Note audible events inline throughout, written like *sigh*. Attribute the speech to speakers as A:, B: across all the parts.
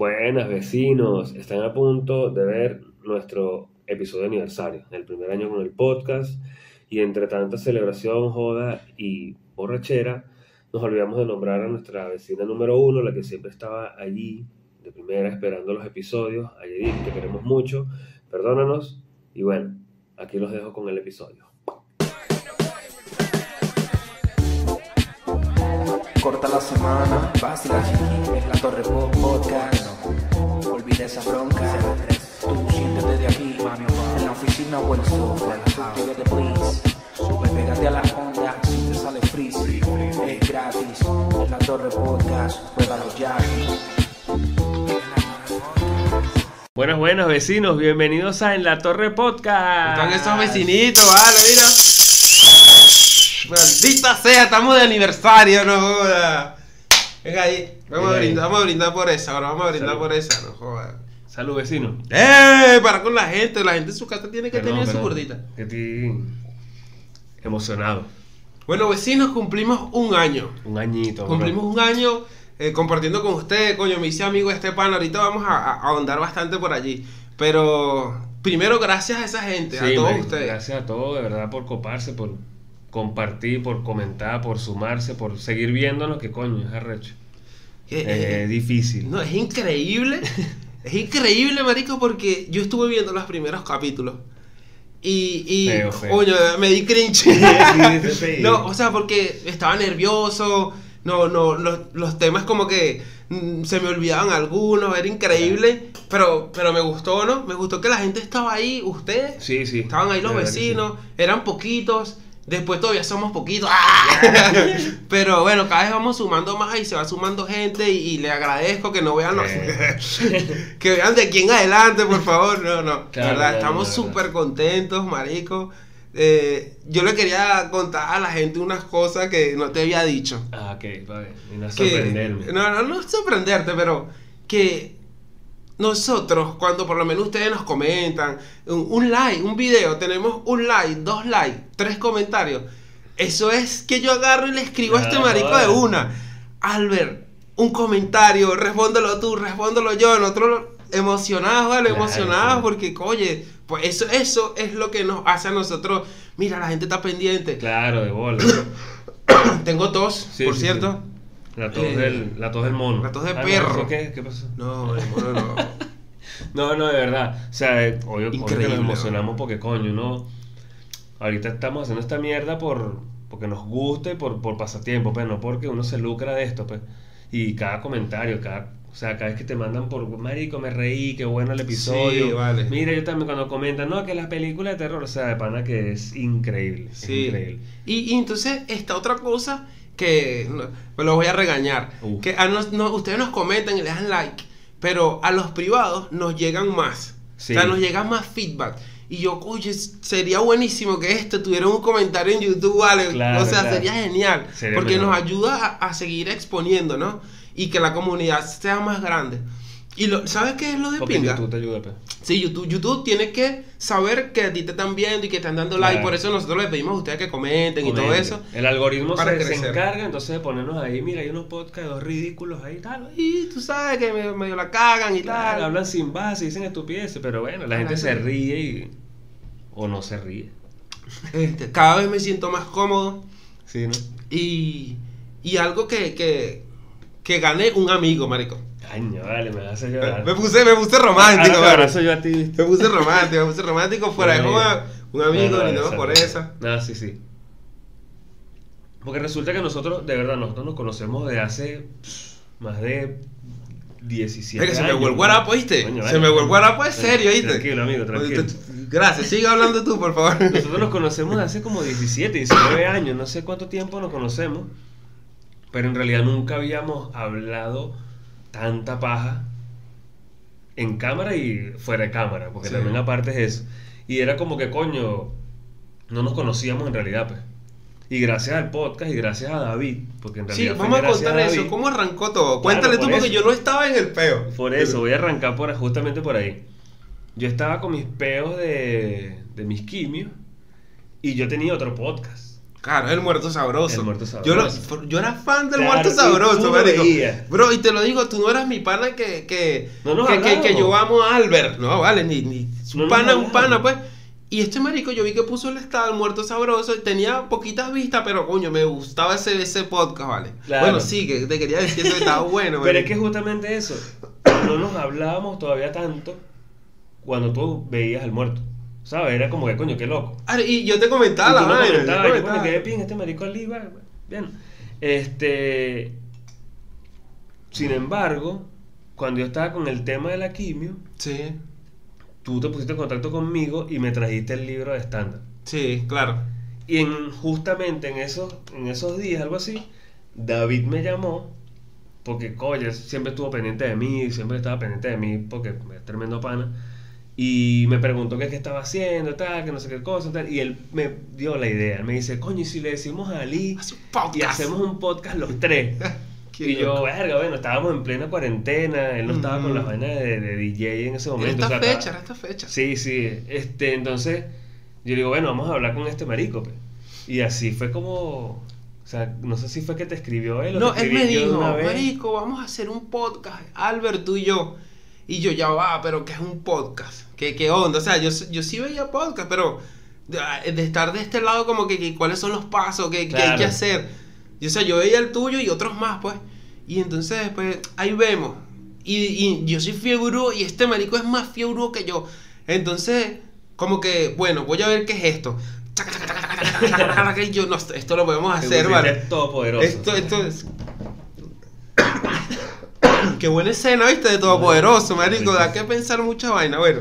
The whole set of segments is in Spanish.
A: Buenas vecinos, están a punto de ver nuestro episodio de aniversario, el primer año con el podcast y entre tanta celebración, joda y borrachera, nos olvidamos de nombrar a nuestra vecina número uno, la que siempre estaba allí de primera esperando los episodios, a Yedith, que queremos mucho, perdónanos y bueno, aquí los dejo con el episodio.
B: Corta la semana, chiqui, es la Torre Podcast. Olvida esa bronca. Tú siéntete de aquí, mami, en la oficina o en el sofá. Pégate, please. Sube, pégate a la onda, si te sale freeze. Es gratis, es la Torre Podcast. Pruébalo ya.
A: Buenas, buenas vecinos, bienvenidos a En la Torre Podcast.
C: Están esos vecinitos, vale, mira. Maldita sea, estamos de aniversario, no joda. Venga ahí, vamos a brindar, vamos a brindar por esa, ahora vamos a brindar
A: Salud.
C: por esa, no joda.
A: Salud vecino.
C: ¡Eh! Para con la gente, la gente en su casa tiene que tener su gordita.
A: Estoy emocionado.
C: Bueno, vecinos, cumplimos un año.
A: Un añito.
C: Cumplimos un año eh, compartiendo con ustedes, coño, me hice amigo de este pan, ahorita vamos a, a ahondar bastante por allí. Pero primero gracias a esa gente,
A: Sí,
C: a todos ustedes.
A: Gracias a todos, de verdad, por coparse, por compartir, por comentar, por sumarse, por seguir viéndonos, que coño, es arrecho.
C: Que,
A: Es
C: eh,
A: difícil.
C: No, es increíble. *laughs* es increíble, marico, porque yo estuve viendo los primeros capítulos. Y, y
A: Feo, feo.
C: coño, me di cringe.
A: Sí, *laughs* sí, sí.
C: no, o sea, porque estaba nervioso. No, no, los, los temas como que mm, se me olvidaban algunos, era increíble. Pero, pero me gustó, ¿no? Me gustó que la gente estaba ahí, ustedes.
A: Sí, sí.
C: Estaban ahí los vecinos, eran poquitos. Después todavía somos poquitos. ¡Ah! *laughs* *laughs* Pero bueno, cada vez vamos sumando más y se va sumando gente y, y le agradezco que no vean los... *laughs* que vean de aquí en adelante, por favor. No, no.
A: Claro,
C: verdad,
A: claro,
C: estamos
A: verdad.
C: súper contentos, marico. Eh, yo le quería contar a la gente unas cosas que no te había dicho.
A: Ah, ok, vale. A
C: Que-
A: sorprenderme.
C: no, no, no sorprenderte, pero que nosotros, cuando por lo menos ustedes nos comentan, un, un like, un video, tenemos un like, dos likes, tres comentarios. Eso es que yo agarro y le escribo a este
A: Ah,
C: marico de una. Albert, un comentario, respóndelo tú, respóndelo yo. Nosotros emocionados, ¿vale?
A: Claro,
C: emocionados
A: sí.
C: porque, oye, pues eso, eso es lo que nos hace a nosotros. Mira, la gente está pendiente.
A: Claro, de bola. *coughs*
C: Tengo tos,
A: Sí,
C: por
A: sí,
C: cierto.
A: La tos,
C: Eh,
A: del, la tos del mono.
C: la tos de
A: Ah, no,
C: perro.
A: ¿eso ¿Qué? ¿Qué pasó?
C: No, el mono no. *laughs*
A: No, no, de verdad. O sea, eh, obvio, obvio que
C: Increíble,
A: nos emocionamos porque, coño, no. Ahorita estamos haciendo esta mierda por porque nos gusta y por, por pasatiempo, pues, no porque uno se lucra de esto, pues. Y cada comentario, cada. O sea, cada vez que te mandan por Marico, me reí, qué bueno el episodio.
C: Sí, vale.
A: Mira, yo también cuando comentan, no, que la película de terror, o sea, de pana que es increíble. es
C: Sí.
A: increíble.
C: Y, y entonces esta otra cosa que me lo voy a regañar.
A: Uh.
C: Que a nos- no- ustedes nos comentan y le dan like, pero a los privados nos llegan más.
A: Sí.
C: O sea, nos llega más feedback. Y yo, oye, sería buenísimo que este tuviera un comentario en YouTube, ¿vale?
A: Claro,
C: o sea,
A: claro.
C: sería genial.
A: Sería
C: porque
A: mejor.
C: nos ayuda a, a seguir exponiendo, ¿no? Y que la comunidad sea más grande. Y lo, ¿sabes qué es lo de
A: Porque
C: pinga?
A: YouTube te ayuda.
C: Sí, YouTube, YouTube tiene que saber que a ti te están viendo y que están dando like.
A: Claro.
C: Por eso nosotros les pedimos a ustedes que comenten y todo eso.
A: El algoritmo
C: para
A: se, se
C: crecer.
A: encarga entonces de ponernos ahí, mira, hay unos podcasts dos ridículos ahí, tal.
C: Y tú sabes que me- medio la cagan y
A: Claro,
C: tal.
A: hablan sin base, dicen estupideces, pero bueno, la gente se ríe y... o no se ríe.
C: Este, cada vez me siento más cómodo.
A: Sí, ¿no?
C: Y, y algo que, que, que gané un amigo, marico.
A: Caño, vale, me hace llorar.
C: Me puse, me puse romántico,
A: abrazo yo a ti.
C: Me puse romántico, me puse romántico fuera de
A: Un
C: joda. Un amigo,
A: No, esa,
C: por esa.
A: No, sí, sí. Porque resulta que nosotros, de verdad, nosotros nos conocemos de hace pff, más de 17
C: Es que se me
A: años.
C: fue el guarapo, ¿viste?
A: Coño,
C: se me fue el guarapo, es serio, ¿viste?
A: Tranquilo, amigo, tranquilo.
C: Gracias, sigue hablando tú, por favor.
A: Nosotros nos conocemos de hace como 17, 19 años, no sé cuánto tiempo nos conocemos, pero en realidad nunca habíamos hablado tanta paja en cámara y fuera de cámara, porque
C: Sí.
A: también aparte es eso. Y era como que, coño, no nos conocíamos en realidad, pues. Y gracias al podcast y gracias a David, porque en
C: Sí,
A: realidad fue
C: vamos a contar eso. ¿Cómo arrancó todo?
A: Claro,
C: Cuéntale tú porque
A: eso.
C: yo no estaba en el peo.
A: Por eso, voy a arrancar por, justamente por ahí. Yo estaba con mis peos de, de mis quimios y yo tenía otro podcast.
C: Claro, el muerto sabroso.
A: El muerto
C: Yo, lo-
A: sabroso.
C: yo era fan del
A: Claro,
C: muerto sabroso, marico. Bro, y te lo digo, tú no eras mi pana que, que,
A: No nos
C: que, que, yo amo a Albert. No, vale, ni, ni
A: No nos
C: pana, un pana, pues. Y este marico, yo vi que puso el estado, el muerto sabroso, y tenía poquitas vistas, pero coño, me gustaba ese, ese podcast, ¿vale?
A: Claro.
C: Bueno, sí, que te quería decir eso que estaba *laughs* bueno,
A: Pero es que justamente eso, no nos hablábamos todavía tanto cuando tú veías al muerto. ¿Sabes? Era como que, coño, qué loco.
C: Ah, y yo te comentaba la
A: me
C: vaina, yo comentaba.
A: quedé bien, este marico bien. Este, sin embargo, cuando yo estaba con el tema de la quimio,
C: Sí,
A: tú te pusiste en contacto conmigo y me trajiste el libro de estándar.
C: sí, claro.
A: Y en, justamente en esos, en esos días, algo así, David me llamó, porque coño, siempre estuvo pendiente de mí, siempre estaba pendiente de mí, porque es tremendo pana, y me preguntó qué, qué estaba haciendo, tal, que no sé qué cosa, tal, y él me dio la idea, él me dice, coño, ¿y si le decimos a Ali y hacemos un podcast los tres? *laughs* Y yo, verga, bueno, estábamos en plena cuarentena, él no estaba con las vainas de, de DJ en ese
C: Era
A: momento.
C: esta
A: o sea,
C: fecha,
A: estaba-
C: era esta fecha.
A: Sí, sí. Este, entonces, yo digo, bueno, vamos a hablar con este marico, pe. Y así fue como. O sea, no sé si fue que te escribió él o
C: No,
A: te
C: él me dijo. Marico, vamos a hacer un podcast, Albert, tú y yo. Y yo, ya va, pero ¿qué es un podcast? ¿Qué, qué onda? O sea, yo, yo sí veía podcast, pero de, de estar de este lado como que, que cuáles son los pasos, qué, qué hay
A: Claro.
C: que hacer. Y, o sea, yo veía el tuyo y otros más, pues. Y entonces, pues, ahí vemos. Y, y yo soy fiebre y este marico es más fiebre que yo. Entonces, como que, bueno, voy a ver qué es esto. *laughs* Y yo, no, esto lo podemos hacer, ¿vale?
A: todopoderoso.
C: Esto, esto es. *clears throat* Qué buena escena, ¿viste? De Todopoderoso, marico. Da que pensar mucha vaina. Bueno.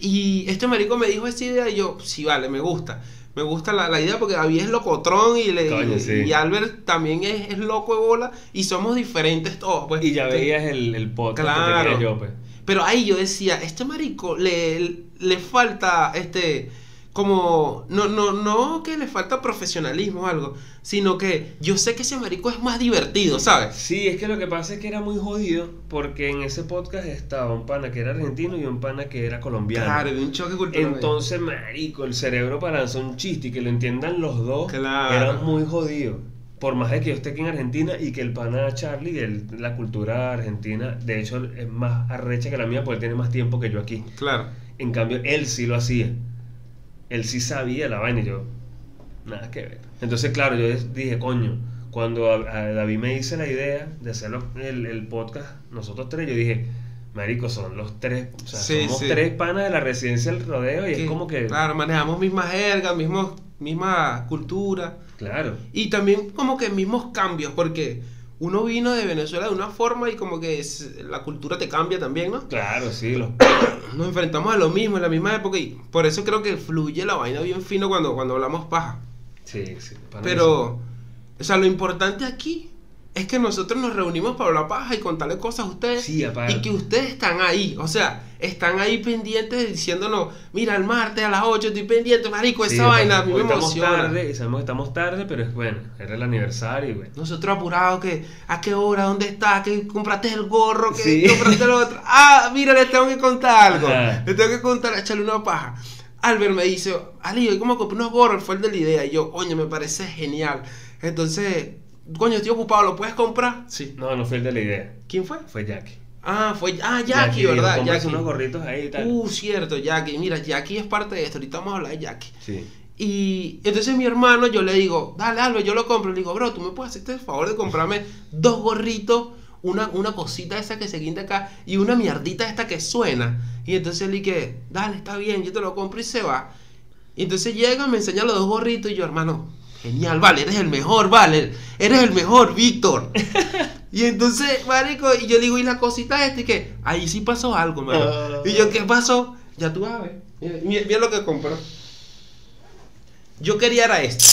C: Y este marico me dijo esa idea y yo, sí, vale, me gusta. Me gusta la, la idea porque David es locotrón y, le,
A: Coño,
C: y,
A: sí.
C: y Albert también es, es loco de bola y somos diferentes todos. Pues.
A: Y ya veías el, el podcast que
C: Claro.
A: yo, pues.
C: Pero ahí yo decía, este marico le, le falta este como no no no que le falta profesionalismo o algo, sino que yo sé que ese marico es más divertido, ¿sabes?
A: Sí, es que lo que pasa es que era muy jodido porque en ese podcast estaba un pana que era argentino y un pana que era colombiano.
C: Claro, un choque cultural.
A: Entonces, marico, el cerebro para lanzar un chiste y que lo entiendan los dos
C: Claro.
A: era muy jodido. Por más de que yo esté aquí en Argentina y que el pana Charlie, el- la cultura argentina, de hecho es más arrecha que la mía porque él tiene más tiempo que yo aquí.
C: claro.
A: En cambio, él sí lo hacía. Él sí sabía la vaina y yo, nada que ver. Entonces, claro, yo dije, coño, cuando a, a David me hice la idea de hacer el, el podcast, nosotros tres, yo dije, marico, son los tres, o sea,
C: Sí,
A: somos
C: sí.
A: tres panas de la residencia del rodeo y
C: Que,
A: es como que,
C: claro, manejamos mismas jergas, mismos misma cultura
A: claro.
C: y también como que mismos cambios porque uno vino de Venezuela de una forma y como que es- la cultura te cambia también, ¿no?
A: Claro, sí, los... *coughs*
C: nos enfrentamos a lo mismo en la misma época y por eso creo que fluye la vaina bien fino cuando, cuando hablamos paja.
A: Sí, sí.
C: Pero, o sea, lo importante aquí es que nosotros nos reunimos para hablar paja y contarle cosas a ustedes
A: Sí, aparte.
C: y que ustedes están ahí, o sea, están ahí pendientes diciéndonos, mira, el martes a las 8 estoy pendiente, marico,
A: Sí,
C: esa vaina a mí
A: hoy
C: me
A: estamos
C: emociona.
A: tarde, sabemos que estamos tarde, pero es bueno, era el aniversario y bueno.
C: Nosotros apurados, que a qué hora, dónde está, que compraste el gorro, que
A: Sí.
C: compraste lo otro. *laughs* Ah, mira, les tengo que contar algo.
A: Ajá.
C: Tengo que contar, echarle una paja. Albert me dice, Ali, como compré unos gorros, fue el de la idea. Y yo, coño, me parece genial. Entonces, coño, estoy ocupado, ¿lo puedes comprar? Sí.
A: No, no fue el de la idea,
C: ¿Quién fue?
A: fue Jackie.
C: Ah, fue, ah, Jackie, ¿verdad?
A: "Cómprase
C: Jackie.
A: unos gorritos ahí y tal.
C: Uh, cierto, Jackie. Mira, Jackie es parte de esto. Ahorita vamos a hablar de Jackie.
A: Sí.
C: Y entonces mi hermano, yo le digo, dale, Albert, yo lo compro. Le digo, bro, tú me puedes hacer el favor de comprarme *laughs* dos gorritos, una, una cosita esa que se guinda acá y una mierdita esta que suena. Y entonces él dice, dale, está bien, yo te lo compro y se va. Y entonces llega, me enseña los dos gorritos y yo, hermano, genial, vale, eres el mejor, vale, eres el mejor, Víctor. *laughs* y entonces, marico, y yo le digo, y la cosita esta, y que ahí sí pasó algo, mano.
A: Ah.
C: Y yo, ¿qué pasó? Ya tú sabes. Mira, mira- lo que compró. Yo quería era esto.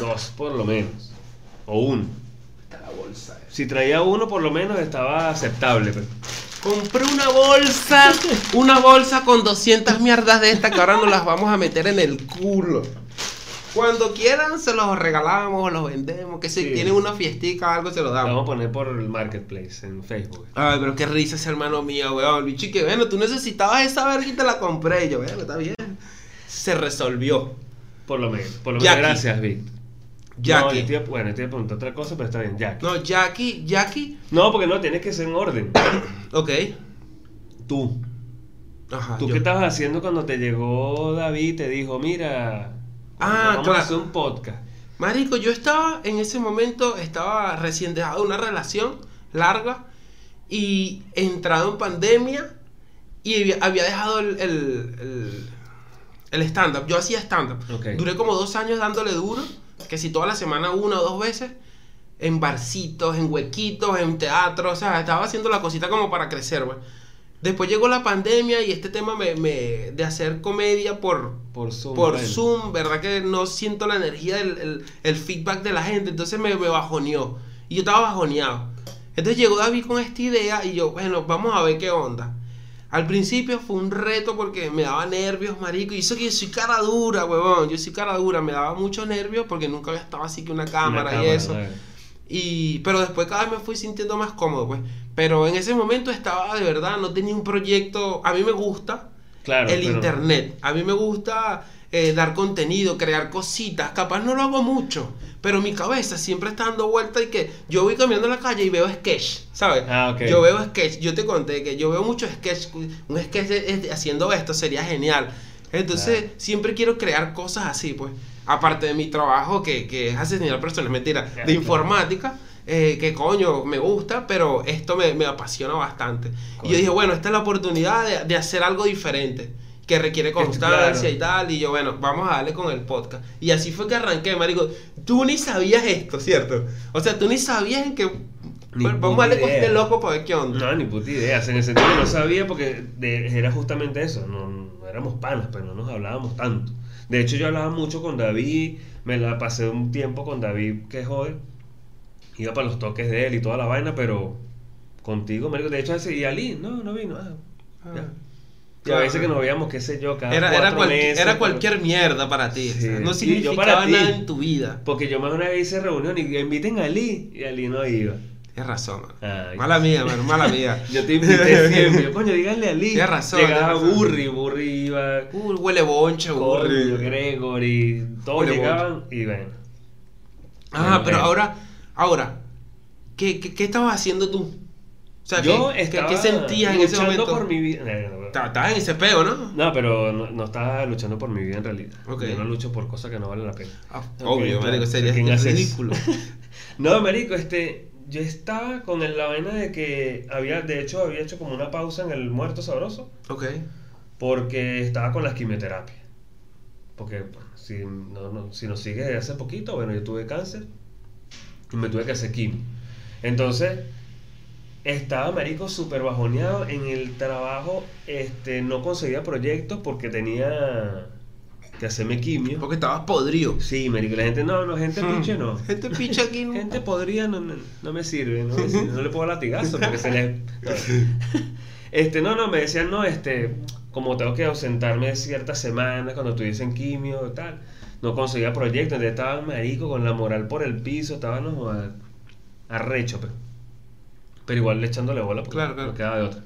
A: Dos por lo menos. O uno.
C: La bolsa.
A: Si traía uno por lo menos estaba aceptable. pues.
C: Compré una bolsa, una bolsa con 200 mierdas de estas que ahora nos las vamos a meter en el culo. Cuando quieran se los regalamos, los vendemos, que si
A: Sí.
C: tienen una fiestica o algo se los
A: La vamos
C: damos.
A: a poner por el marketplace en Facebook.
C: Ay, pero qué risa ese hermano mío, weón. Bicho que, bueno, tú necesitabas esa verga y te la compré. Y yo, bueno, está bien. Se resolvió.
A: Por lo menos. Por lo menos. Gracias, Víctor. No,
C: Jackie.
A: te iba- bueno, te iba a preguntar otra cosa, pero está bien, Jackie.
C: No, Jackie, Jackie.
A: No, porque no, tienes que ser en orden. *coughs*
C: Ok.
A: Tú.
C: Ajá.
A: ¿Tú
C: yo-
A: qué estabas haciendo cuando te llegó David y te dijo, mira,
C: Ah,
A: vamos
C: claro.
A: a hacer un podcast?
C: Marico, yo estaba en ese momento, estaba recién dejado de una relación larga y entrado en pandemia y había- dejado el, el, el- el stand-up. Yo hacía stand-up.
A: Ok.
C: Duré como dos años dándole duro, que si toda la semana una o dos veces, en barcitos, en huequitos, en teatro, o sea, estaba haciendo la cosita como para crecer, güey. Después llegó la pandemia y este tema me, me- de hacer comedia por,
A: Por Zoom.
C: por
A: bueno.
C: Zoom, ¿verdad? Que no siento la energía, el, el- el feedback de la gente, entonces me, me bajoneó. Y yo estaba bajoneado. Entonces llegó David con esta idea y yo, bueno, vamos a ver qué onda. Al principio fue un reto porque me daba nervios, marico. Y eso que yo soy cara dura, huevón. Yo soy cara dura, me daba mucho nervios porque nunca había estado así que una
A: Una
C: cámara, y eso. Y, pero después cada vez me fui sintiendo más cómodo, pues. Pero en ese momento estaba de verdad, no tenía un proyecto. A mí me gusta
A: Claro.
C: el
A: pero-
C: internet. A mí me gusta eh, dar contenido, crear cositas. Capaz no lo hago mucho, pero mi cabeza siempre está dando vuelta y que yo voy caminando en la calle y veo sketch, ¿sabes?
A: Ah, ok.
C: Yo veo sketch. Yo te conté que yo veo mucho sketch. Un sketch haciendo esto sería genial. Entonces,
A: Claro.
C: siempre quiero crear cosas así, pues. Aparte de mi trabajo, que, que es asesinar personas, mentira, de informática, eh, que coño, me gusta, pero esto me, me apasiona bastante. Y yo dije, bueno, esta es la oportunidad de, de hacer algo diferente, que requiere constancia
A: claro.
C: y tal. Y yo, bueno, vamos a darle con el podcast. Y así fue que arranqué, marico. Tú ni sabías esto, ¿cierto? O sea, tú ni sabías en que...
A: Ni
C: Bueno, vamos a darle con este loco para ver qué onda.
A: No, ni puta idea. En el sentido que no sabía porque de- era justamente eso. No, no éramos panas, pero no nos hablábamos tanto. De hecho, yo hablaba mucho con David. Me la pasé un tiempo con David, que jode. Iba para los toques de él y toda la vaina, pero contigo, marico. De hecho, ese y Ali, no, no vino. Ah, ya.
C: Ah.
A: Y a veces que nos veíamos, qué sé yo, cada
C: Era, era,
A: cuatro
C: cual-
A: meses,
C: era
A: pero-
C: cualquier mierda para ti. o sea,
A: Sí.
C: no
A: Y yo
C: significaba
A: para ti.
C: nada en tu vida.
A: Porque yo más una vez hice reunión y inviten a Ali. Y Ali no iba.
C: Tienes razón.
A: Ay.
C: Mala mía, man, mala mía. *laughs*
A: Yo te invité siempre. Coño, díganle a Ali.
C: Tienes razón,
A: Llegaba
C: tienes razón.
A: Burry, Burry iba.
C: Uh, huele bonche, burri.
A: Gregory, todos
C: Huele
A: llegaban y bueno.
C: Ah,
A: Bueno,
C: pero
A: bueno.
C: ahora, ahora, ¿qué, qué, qué estabas haciendo tú? O sea,
A: yo
C: ¿qué,
A: estaba
C: qué sentías en ese momento?
A: por mi vida. No, no, no.
C: Ta- Estabas en ese peo, ¿no?
A: No, pero no, estaba luchando por mi vida en realidad. Yo no lucho por cosas que no valen la pena.
C: Ah, obvio, marico, sería ridículo. *laughs*
A: No, marico, este, yo estaba con el- la vaina de que había, de hecho, había hecho como una pausa en el muerto sabroso
C: ok.
A: porque estaba con las quimioterapias. Porque bueno, si, no, no- si nos sigue desde hace poquito, bueno, yo tuve cáncer y me tuve que hacer quimio. Entonces, estaba, marico, súper bajoneado en el trabajo, este, no conseguía proyectos porque tenía que hacerme quimio.
C: Porque estabas podrido.
A: Sí, marico, la gente, no, no, gente
C: Hmm.
A: pinche no.
C: Gente picha aquí, ¿no? *laughs*
A: Gente podría no, no, no me sirve, no, me sirve, no le puedo latigazo porque se le... *laughs* Este, no, no, me decían, no, este, como tengo que ausentarme ciertas semanas cuando estuviesen quimio y tal, no conseguía proyectos, entonces estaba marico con la moral por el piso, estaba no, a- arrecho, pero, pero igual le echándole bola porque
C: Claro, claro.
A: no quedaba de otra.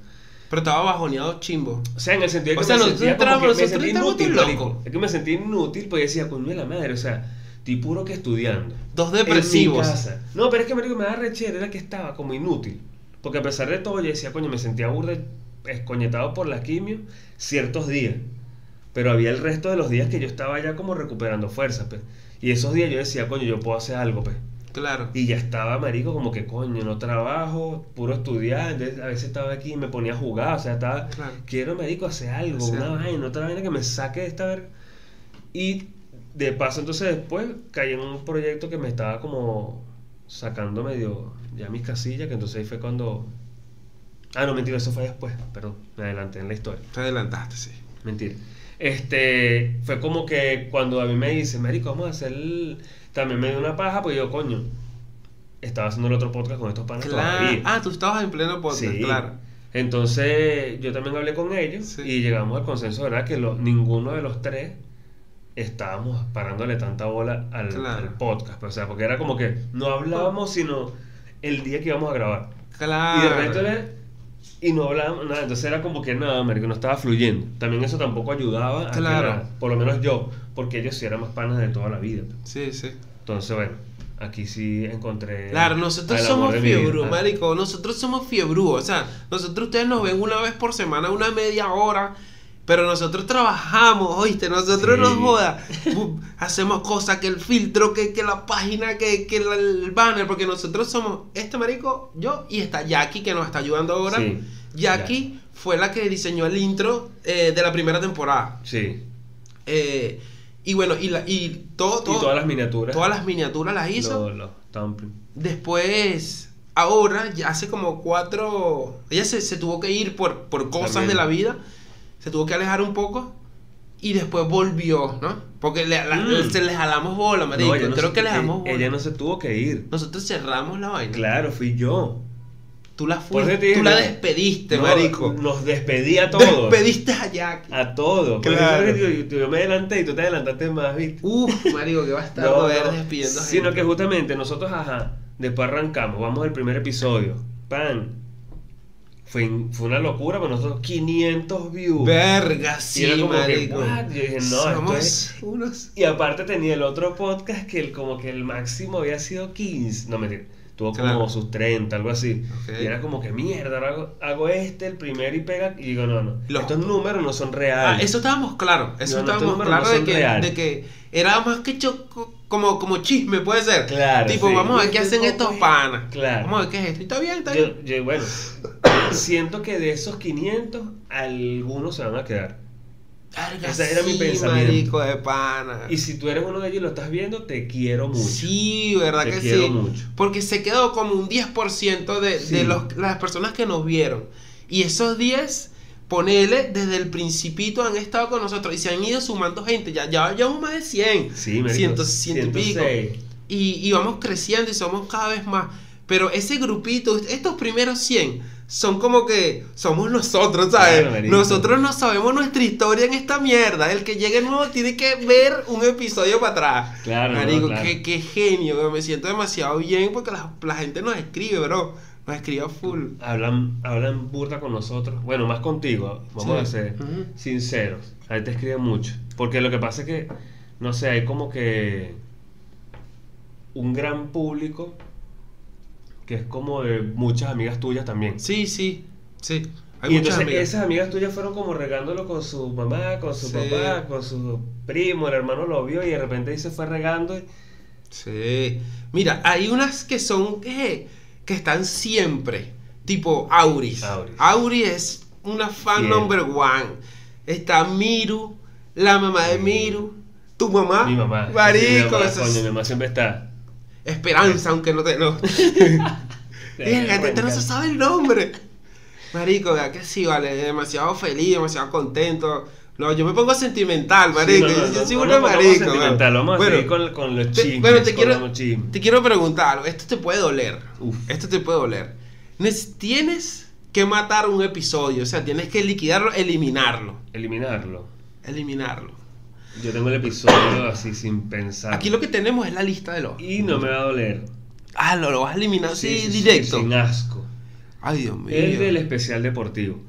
C: Pero estaba bajoneado chimbo.
A: O sea, en el sentido de
C: O
A: que
C: sea,
A: me
C: nosotros
A: sentía como que me sentí inútil,
C: loco.
A: Es que me sentí inútil porque decía, coño de la madre, o sea, estoy puro que estudiando.
C: Dos
A: En mi
C: depresivos.
A: casa. No, pero es que marico, me da rechera, era que estaba como inútil. Porque a pesar de todo, yo decía, coño, me sentía burda, escoñetado por la quimio ciertos días. Pero había el resto de los días que yo estaba ya como recuperando fuerzas, pues. Y esos días yo decía, coño, yo puedo hacer algo, pues.
C: Claro.
A: Y ya estaba, marico, como que, coño, no trabajo, puro estudiar. Entonces, a veces estaba aquí y me ponía a jugar, o sea, estaba,
C: Claro.
A: quiero, marico, hacer algo,
C: Hacer
A: una
C: algo.
A: vaina, otra vaina que me saque de esta verga. Y de paso, entonces después caí en un proyecto que me estaba como sacando medio ya mis casillas, que entonces ahí fue cuando... Ah, no, mentira, eso fue después, perdón, me adelanté en la historia.
C: Te adelantaste, sí.
A: Mentira. Este, fue como que cuando a mí me dice, Marico, vamos a hacer. el-". También me dio una paja, pues yo, coño, estaba haciendo el otro podcast con estos panas
C: Claro.
A: todavía.
C: Ah, tú estabas en pleno podcast,
A: Sí.
C: claro.
A: Entonces, yo también hablé con ellos
C: Sí.
A: y llegamos al consenso, ¿verdad? Que lo- ninguno de los tres estábamos parándole tanta bola al,
C: Claro.
A: al podcast. pues, O sea, porque era como que no hablábamos, sino el día que íbamos a grabar.
C: Claro.
A: Y de repente Y no hablábamos nada, entonces era como que nada, marico, no estaba fluyendo. También eso tampoco ayudaba a que
C: Claro.
A: la- por lo menos yo, porque ellos sí eran más panas de toda la vida.
C: Sí, sí.
A: Entonces, bueno, aquí sí encontré.
C: Claro, nosotros somos fiebrú,
A: Ah,
C: marico. Nosotros somos fiebrú. O sea, nosotros ustedes nos ven una vez por semana, una media hora. Pero nosotros trabajamos, oíste, nosotros
A: Sí.
C: no joda. Hacemos cosas que el filtro, que, que la página, que, que la- el banner, porque nosotros somos este marico, yo y está Jackie que nos está ayudando ahora.
A: Sí.
C: Jackie fue la que diseñó el intro eh, de la primera temporada.
A: Sí.
C: Eh, y bueno, y, la, y todo, todo-
A: y todas las miniaturas.
C: todas las miniaturas las hizo.
A: Los, los.
C: Después, ahora, ya hace como cuatro. Ella se, se tuvo que ir por, por cosas
A: También.
C: de la vida. Se tuvo que alejar un poco. Y después volvió, ¿no? Porque le, la-
A: Mm.
C: se le jalamos bola, marico.
A: No, ella no
C: Creo
A: se-
C: que le jalamos bola.
A: Ella no se tuvo que ir.
C: Nosotros cerramos la vaina.
A: Claro, fui yo.
C: Tú la
A: Por
C: fuiste, tú la despediste,
A: No,
C: marico.
A: Nos despedí a todos.
C: Despediste a Jackie.
A: A todos.
C: Claro.
A: yo, yo me adelanté y tú te adelantaste más, ¿viste?
C: Uf, marico, que va a estar
A: No,
C: ver
A: no.
C: despidiendo
A: Sino
C: gente.
A: que justamente nosotros, ajá, después arrancamos, vamos al primer episodio. Pan. Fue, fue una locura, pero nosotros 500 views.
C: Verga,
A: Y
C: sí,
A: era como que,
C: marico.
A: "What?". Yo dije, no, esto
C: Somos
A: es-
C: unos.
A: Y aparte tenía el otro podcast que el, como que el máximo había sido 15. No, mentira. Tuvo como
C: Claro.
A: sus 30, algo así. Y era como que mierda, ahora hago, hago este, el primero y pega. Y digo, no, no.
C: Los-
A: Estos números no son
C: Ah,
A: reales.
C: eso estábamos claros. Eso
A: No, no,
C: estábamos
A: no
C: de, que, de que era más que cho- como, como chisme, puede ser.
A: Claro,
C: Tipo,
A: sí.
C: vamos a ver qué hacen estos
A: es-
C: panas.
A: Claro.
C: Vamos a ver qué es esto. Y está bien, está bien.
A: Yo, yo, bueno, siento que de esos 500, algunos se van a quedar.
C: Verga,
A: ese era mi
C: sí,
A: pensamiento.
C: marico de pana.
A: Y si tú eres uno de ellos y lo estás viendo, te quiero mucho.
C: Sí, verdad
A: Te
C: que
A: quiero
C: sí.
A: mucho.
C: Porque se quedó como un 10% de,
A: Sí.
C: de los- las personas que nos vieron. Y esos 10, ponele, desde el principito han estado con nosotros y se han ido sumando gente. Ya, ya llevamos más de 100.
A: Sí, me
C: Ciento- ciento y pico. Y, y vamos creciendo y somos cada vez más. Pero ese grupito, estos primeros 100, son como que somos nosotros, ¿sabes?
A: Claro,
C: nosotros no sabemos nuestra historia en esta mierda. El que llegue nuevo tiene que ver un episodio para atrás.
A: Claro,
C: Marico,
A: claro.
C: qué, qué genio, me siento demasiado bien porque la, la gente nos escribe, bro. Nos escribe a full.
A: Hablan, hablan burda con nosotros. Bueno, más contigo. Vamos
C: Sí.
A: a ser sinceros. Ahí te escriben mucho. Porque lo que pasa es que, no sé, hay como que un gran público que es como de muchas amigas tuyas también.
C: Sí, sí, sí. Hay
A: y
C: muchas
A: entonces
C: amigas.
A: esas amigas tuyas fueron como regándolo con su mamá, con su
C: Sí.
A: papá, con su primo, el hermano lo vio y de repente ahí se fue regando. y-
C: Sí. Mira, hay unas que son que, que están siempre. Tipo Auris.
A: Auris.
C: Auris es una fan
A: Fiel.
C: number one. Está Miru, la mamá de. Miru, tu mamá.
A: Mi mamá.
C: Marico,
A: Sí, mi mamá, coño, mi mamá siempre está.
C: Esperanza, aunque no te. No. *laughs* Este no se sabe el nombre. Marico, vea que sí, vale. Demasiado feliz, demasiado contento. No, yo me pongo sentimental, marico.
A: Sí, no, no,
C: yo
A: no,
C: soy
A: no
C: una marico.
A: sentimental,
C: bueno.
A: Vamos a
C: Bueno,
A: seguir con, con los
C: te-
A: chismes.
C: bueno, te quiero-. Te quiero preguntar. Esto te puede doler.
A: Uf.
C: Esto te puede doler. Nes- Tienes que matar un episodio. O sea, tienes que liquidarlo, eliminarlo.
A: Eliminarlo.
C: Eliminarlo.
A: Yo tengo el episodio así sin pensar.
C: Aquí lo que tenemos es la lista de los.
A: Y no me va a doler.
C: Ah, lo, lo vas a eliminar así
A: Sí,
C: directo.
A: sin asco.
C: Ay, Dios mío.
A: El del especial deportivo.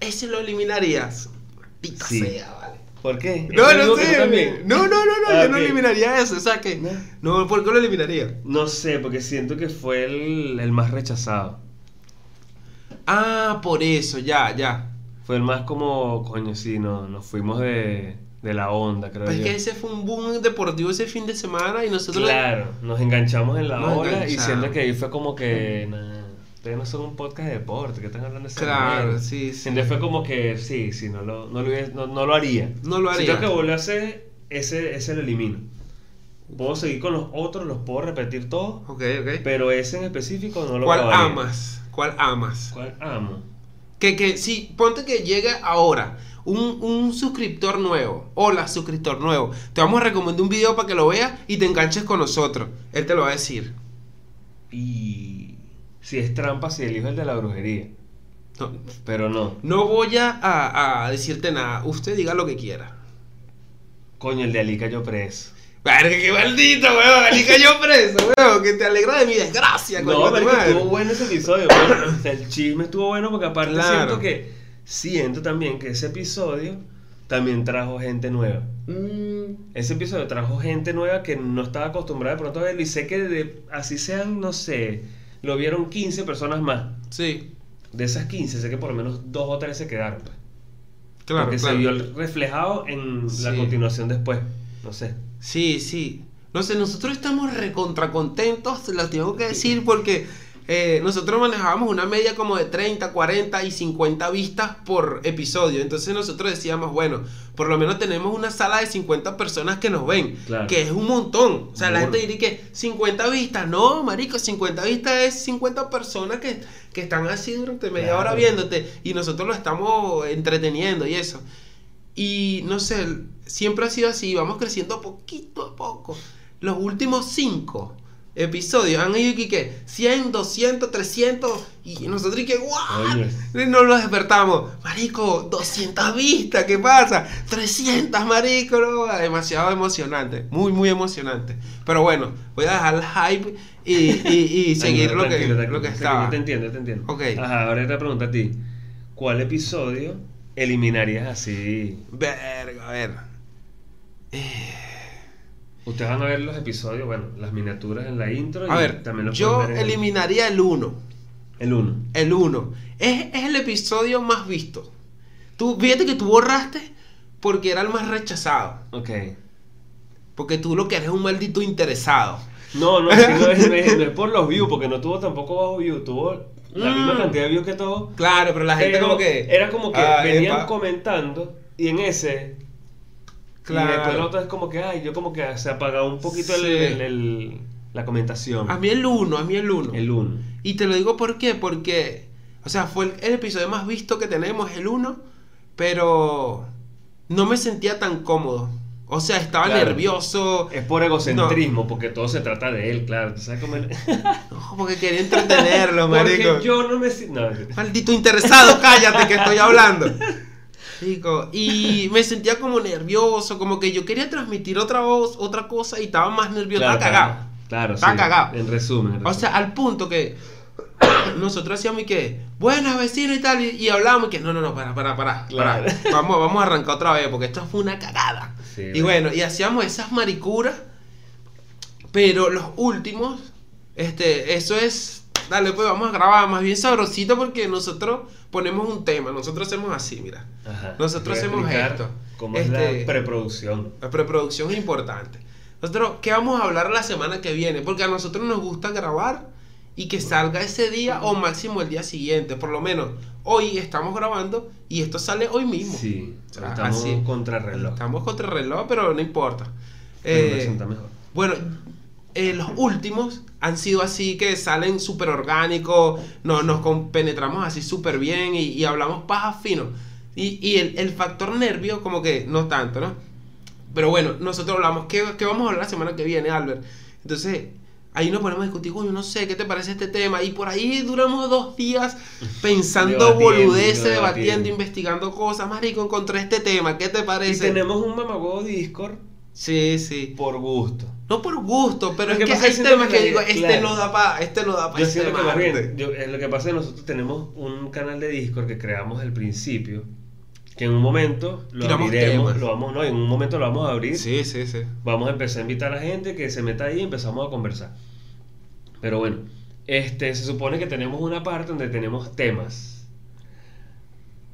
C: Ese lo eliminarías. Maldita
A: Sí.
C: sea, vale.
A: ¿Por qué?
C: No,
A: ¿Es
C: no sé. No, no, no, no.
A: Ah,
C: yo no eliminaría eso. O sea que.
A: No.
C: No, ¿por qué lo eliminaría?
A: No sé, porque siento que fue el, el más rechazado.
C: Ah, por eso, ya, ya.
A: Fue el más como, coño, sí, no, nos fuimos de, de la onda, creo
C: Pues es
A: yo.
C: que ese fue un boom deportivo ese fin de semana y nosotros.
A: Claro, nos enganchamos en la
C: Nos
A: ola y siento que ahí fue como que, nah, ustedes no son un podcast de deporte, que están hablando de
C: Claro,
A: mierda?
C: sí, sí.
A: Entonces fue como que, sí, sí, no lo, no lo, no, no lo haría.
C: No lo
A: Si
C: haría.
A: tengo que volver a hacer, ese, ese lo elimino. Puedo seguir con los otros, los puedo repetir todos,
C: Ok, ok.
A: pero ese en específico no lo
C: ¿Cuál amas? ¿Cuál amas?
A: ¿Cuál amo?
C: Que, que, sí, ponte que llegue ahora un, un suscriptor nuevo. Hola, suscriptor nuevo. Te vamos a recomendar un video para que lo veas y te enganches con nosotros. Él te lo va a decir.
A: Y si es trampa, si elijo el de la brujería.
C: No,
A: Pero no.
C: no voy a, a- a decirte nada. Usted diga lo que quiera.
A: Coño, el de Ali cayó preso.
C: Verga, qué maldito, weón. Ahí cayó preso, weón. Que te alegra de mi desgracia, coño.
A: No,
C: madre.
A: estuvo bueno ese episodio. o sea, el chisme estuvo bueno porque aparte
C: Claro.
A: siento que siento también que ese episodio también trajo gente nueva.
C: Mm,
A: Ese episodio trajo gente nueva que no estaba acostumbrada de pronto a verlo y sé que de- así sean, no sé, lo vieron 15 personas más.
C: sí,
A: De esas 15 sé que por lo menos dos o tres se quedaron. pues.
C: claro,
A: porque
C: claro.
A: se vio reflejado en la
C: Sí.
A: continuación después. No sé.
C: Sí, sí. No sé, nosotros estamos recontra contentos, lo tengo que decir, porque eh, nosotros manejábamos una media como de 30, 40 y 50 vistas por episodio. Entonces nosotros decíamos, bueno, por lo menos tenemos una sala de 50 personas que nos ven,
A: Claro.
C: que es un montón. O sea, la gente diría que 50 vistas, no, marico, 50 vistas es 50 personas que, que están así durante media
A: Claro.
C: hora viéndote y nosotros lo estamos entreteniendo y eso. Y no sé, siempre ha sido así, vamos creciendo poquito a poco. Los últimos cinco episodios han ido y que 100, 200, 300 y nosotros y que ¡guau! Nos los despertamos. Marico, 200 vistas, ¿qué pasa? 300, marico, no, demasiado emocionante, muy, muy emocionante. Pero bueno, voy a dejar el hype y, y- y *laughs* seguir
A: Ay, no,
C: lo, que, lo que estaba.
A: Te entiendo, te entiendo.
C: Ok.
A: Ajá, ahora te pregunto a ti. ¿Cuál episodio eliminarías así?
C: Verga, a ver.
A: Ustedes van a ver los episodios, bueno, las miniaturas en la intro. y
C: A ver,
A: también los
C: yo
A: ver en
C: eliminaría el 1.
A: El 1.
C: El 1. Es, es el episodio más visto. Tú, fíjate que tú borraste porque era el más rechazado.
A: Ok.
C: Porque tú lo que eres es un maldito interesado.
A: No, no, es, no es- no es *laughs* por los views, porque no tuvo tampoco bajo views, tuvo la
C: Mm.
A: misma cantidad de views que todo.
C: Claro, pero la gente
A: pero
C: como que.
A: Era como que
C: ah,
A: venían
C: epa.
A: comentando y en ese.
C: Claro.
A: Y después el otro es como que, ay, yo como que se apagaba un poquito el-
C: Sí.
A: el- el- la comentación.
C: A mí el 1, a mí el 1.
A: El 1.
C: Y te lo digo por qué, porque, o sea, fue el, el episodio más visto que tenemos, el 1, pero no me sentía tan cómodo. O sea, estaba
A: Claro.
C: nervioso.
A: Es por egocentrismo, porque todo se trata de él, claro. ¿Tú sabes cómo él- *laughs*
C: No, porque quería entretenerlo, *laughs* marico.
A: Porque yo no me... No,
C: Maldito interesado, cállate que estoy hablando. *laughs* Y me sentía como nervioso, como que yo quería transmitir otra voz, otra cosa y estaba más nervioso,
A: claro,
C: estaba cagado.
A: Claro,
C: Estaba
A: sí.
C: cagado.
A: En resumen. en
C: O sea, al punto que *coughs* nosotros hacíamos y que, buenas vecinos y tal, y, y hablábamos y que, no, no, no, para, para, para,
A: Claro.
C: para. *laughs* Vamos, vamos a arrancar otra vez porque esto fue una cagada.
A: Sí,
C: y bueno, y hacíamos esas maricuras, pero los últimos, este, eso es, dale, pues vamos a grabar más bien sabrosito porque nosotros ponemos un tema, nosotros hacemos así, mira.
A: Ajá.
C: nosotros hacemos esto.
A: ¿Cómo es
C: Este-
A: la preproducción?
C: La preproducción es importante. Nosotros, ¿qué vamos a hablar la semana que viene? Porque a nosotros nos gusta grabar y que salga ese día o máximo el día siguiente. Por lo menos hoy estamos grabando y esto sale hoy mismo.
A: Sí,
C: O sea,
A: estamos
C: así.
A: contra reloj.
C: Estamos contra el reloj, pero no importa.
A: Pero
C: Eh,
A: mejor.
C: bueno, eh, los últimos han sido así que salen súper orgánicos, nos, nos compenetramos así súper bien y, y hablamos paja fino. Y, y el, el factor nervio como que no tanto, ¿no? Pero bueno, nosotros hablamos, ¿qué, qué vamos a hablar la semana que viene, Albert? Entonces, ahí nos ponemos a discutir, coño, no sé, ¿qué te parece este tema? Y por ahí duramos dos días *laughs* pensando
A: Debatiendo,
C: boludeces, debatiendo,
A: debatiendo.
C: investigando cosas. Marico, encontré este tema, ¿qué te
A: Y
C: parece?
A: tenemos un mamagogo Discord
C: Sí, sí.
A: por gusto.
C: No por gusto, pero
A: Lo
C: es
A: que
C: hay temas
A: que
C: que digo, este no da para, este no da para
A: Yo
C: este
A: siento que más bien,
C: martes.
A: yo- eh, lo que pasa es que nosotros tenemos un canal de Discord que creamos al principio, que en un momento lo
C: Tiramos
A: abriremos,
C: temas.
A: lo vamos, no, en un momento lo vamos a abrir,
C: Sí, sí, sí.
A: vamos a empezar a invitar a la gente que se meta ahí y empezamos a conversar. Pero bueno, este, se supone que tenemos una parte donde tenemos temas.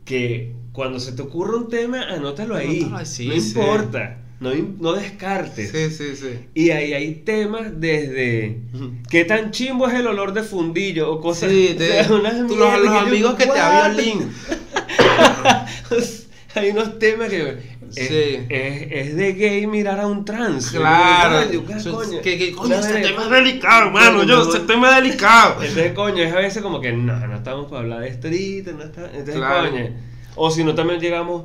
A: Que cuando se te ocurra un tema, anótalo ahí.
C: Anótalo
A: no
C: sí.
A: importa, no, no descartes.
C: Sí, sí, sí.
A: Y ahí hay temas desde qué tan chimbo es el olor de fundillo o cosas
C: Sí, *laughs*
A: o
C: te-
A: sea, unas
C: tú, los, los
A: yo,
C: amigos que te
A: "What?".
C: habían link. *laughs*
A: hay unos temas que es,
C: Sí.
A: es, es de gay mirar a un trans.
C: Claro.
A: Yo, ¿qué coño?
C: que, que, coño, ese tema es delicado, hermano. Yo, ese tema es delicado.
A: Entonces, coño, es a veces como que no, no estamos para hablar de estrito, no está. Entonces,
C: Claro.
A: coño. O si no, también llegamos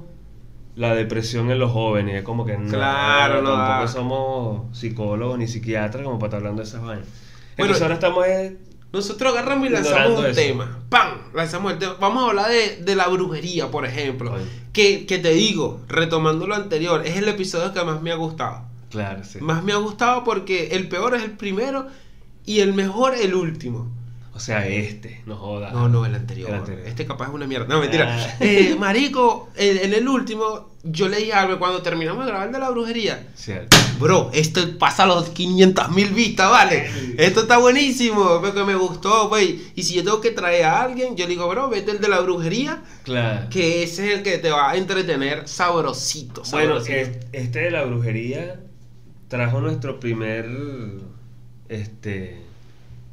A: la depresión en los jóvenes. Es como que no,
C: Claro, no
A: tampoco somos psicólogos ni psiquiatras como para estar hablando de esas vainas.
C: Bueno,
A: Entonces ahora estamos eh,
C: Nosotros agarramos y lanzamos un
A: eso.
C: tema. ¡Pam! Lanzamos el tema. Vamos a hablar de, de la brujería, por ejemplo. Que, que te digo, retomando lo anterior, es el episodio que más me ha gustado.
A: Claro, sí.
C: Más me ha gustado porque el peor es el primero y el mejor el último.
A: O sea, este, no jodas.
C: No, no, el anterior.
A: El anterior.
C: Este capaz es una mierda. No, mentira.
A: Ah. *laughs*
C: Eh, marico, en, en el último, yo leí algo cuando terminamos de grabar el de la brujería.
A: Cierto.
C: Bro, esto pasa a los 500 mil vistas, ¿vale? Esto está buenísimo, porque me gustó, güey. Y si yo tengo que traer a alguien, yo le digo, bro, vete el de la brujería,
A: Claro.
C: que ese es el que te va a entretener sabrosito.
A: Bueno,
C: sabrosito.
A: es- este de la brujería trajo nuestro primer, este,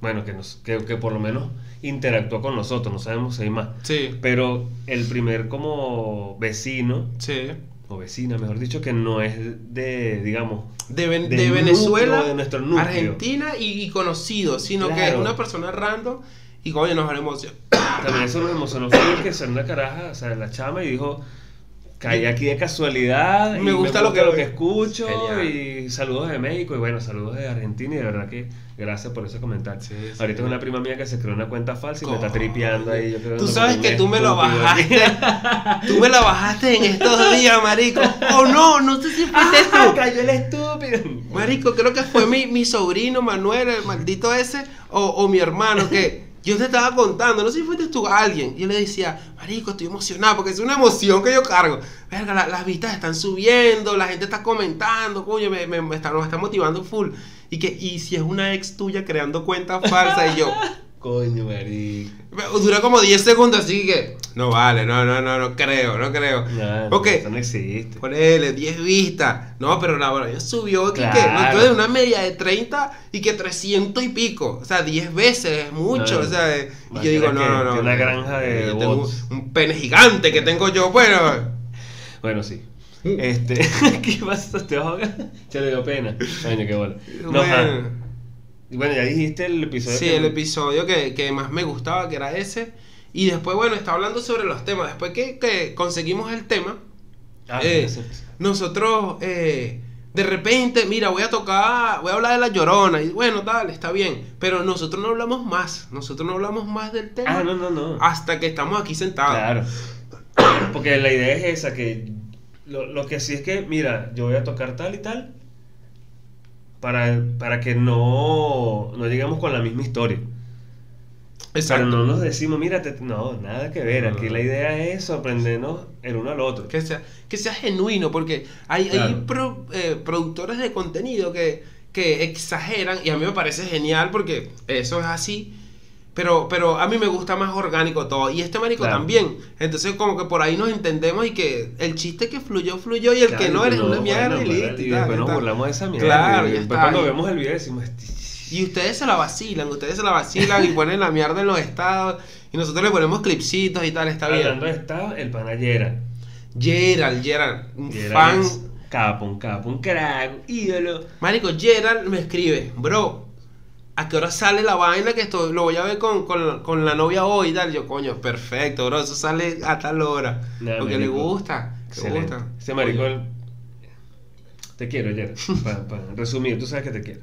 A: bueno, que, nos, que, que por lo menos interactuó con nosotros, no sabemos si hay más.
C: Sí,
A: Pero el primer como vecino,
C: sí.
A: o vecina, mejor dicho, que no es de, digamos,
C: De, de Venezuela,
A: de nuestro núcleo.
C: Argentina y, y conocido, sino que es
A: Claro.
C: una persona random y coño, nos emoción.
A: también eso nos emocionó fue que ser una caraja, o sea, la chama y dijo, caí aquí de casualidad, y
C: Me gusta lo que-
A: lo que escucho,
C: Genial.
A: y saludos de México, y bueno, saludos de Argentina, y de verdad que gracias por ese comentario.
C: Sí, sí.
A: Ahorita es una prima mía que se creó una cuenta falsa y me está tripeando ahí. Yo creo
C: Tú sabes que tú me lo bajaste. tú me la bajaste en estos días, marico. Oh no, no sé si fuiste tú.
A: cayó el estúpido.
C: Marico, creo que fue mi, mi sobrino Manuel, el maldito ese, o, o mi hermano, que yo te estaba contando, no sé si fuiste tú alguien. Yo le decía, Marico, estoy emocionado, porque es una emoción que yo cargo. Verga, la- las vistas están subiendo, la gente está comentando, coño, me, me- me está, nos está motivando full. Y que, y si es una ex tuya creando cuentas falsas, y yo,
A: Coño, marico.
C: dura como 10 segundos, así que, no vale, no, no, no, no creo, no creo.
A: No,
C: ok,
A: Eso no existe.
C: Ponele 10 vistas. No, pero la verdad subió que, que
A: Claro.
C: entonces una media de 30 y que 300 y pico. O sea, 10 veces es mucho.
A: No,
C: o sea, eh, y yo digo, no,
A: que
C: no, no.
A: una granja de
C: yo tengo
A: bots.
C: un, un pene gigante que tengo yo. Bueno,
A: Bueno, sí. Este, *laughs* ¿qué pasa? ¿Te vas a ahogar? Se le dio pena. Coño, qué bola. No,
C: bueno.
A: Y bueno, ya dijiste el episodio.
C: Sí,
A: que-
C: el episodio que, que más me gustaba, que era ese. Y después, bueno, está hablando sobre los temas. Después que, que conseguimos el tema,
A: Ah,
C: Eh, nosotros eh, de repente, mira, voy a tocar, voy a hablar de la llorona. Y bueno, dale, está bien. Pero nosotros no hablamos más. Nosotros no hablamos más del tema
A: Ah, no, no, no.
C: hasta que estamos aquí sentados.
A: Claro. *coughs* Porque la idea es esa, que lo, lo que sí es que, mira, yo voy a tocar tal y tal para, para que no, no lleguemos con la misma historia.
C: Exacto.
A: Pero no nos decimos, mira, no, nada que ver. Aquí la idea es sorprendernos el uno al otro.
C: Que sea, que sea genuino, porque hay, hay pro- eh, productores de contenido que, que exageran y a mí me parece genial porque eso es así. Pero, pero a mí me gusta más orgánico todo. Y este marico
A: Claro.
C: también. Entonces como que por ahí nos entendemos y que el chiste que fluyó, fluyó y el que
A: Claro,
C: no eres
A: no,
C: una mierda
A: bueno,
C: y listo,
A: y después nos burlamos de esa mierda.
C: Claro,
A: y después cuando vemos el video decimos, "Este-
C: Y ustedes se la vacilan, ustedes se la vacilan y ponen la mierda en los estados. Y nosotros le ponemos clipsitos y tal, está
A: hablando
C: bien.
A: de esta, el panallera.
C: Gerald, Gerald, un
A: Gerald
C: fan.
A: es Capo, un capo, un crack, un ídolo.
C: Marico, Gerald me escribe, bro, ¿a qué hora sale la vaina que esto lo voy a ver con, con, la- con la novia hoy y tal? Yo, coño, perfecto, bro, eso sale a tal hora.
A: Nah,
C: porque le gusta, le gusta.
A: Ese marico, el- te quiero, Gerald. Para resumir, tú sabes que te quiero.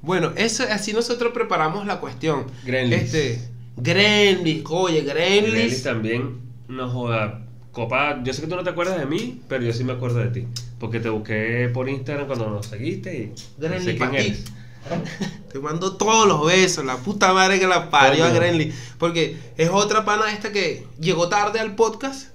C: Bueno, eso, así nosotros preparamos la cuestión.
A: Grenlis.
C: Este, Grenlis, oye, Grenlis.
A: también nos joda. Copa, yo sé que tú no te acuerdas de mí, pero yo sí me acuerdo de ti. Porque te busqué por Instagram cuando nos seguiste y
C: Grenlis
A: sé quién eres. *laughs*
C: Te mando todos los besos, la puta madre que la parió a. Grenly. Porque es otra pana esta que llegó tarde al podcast,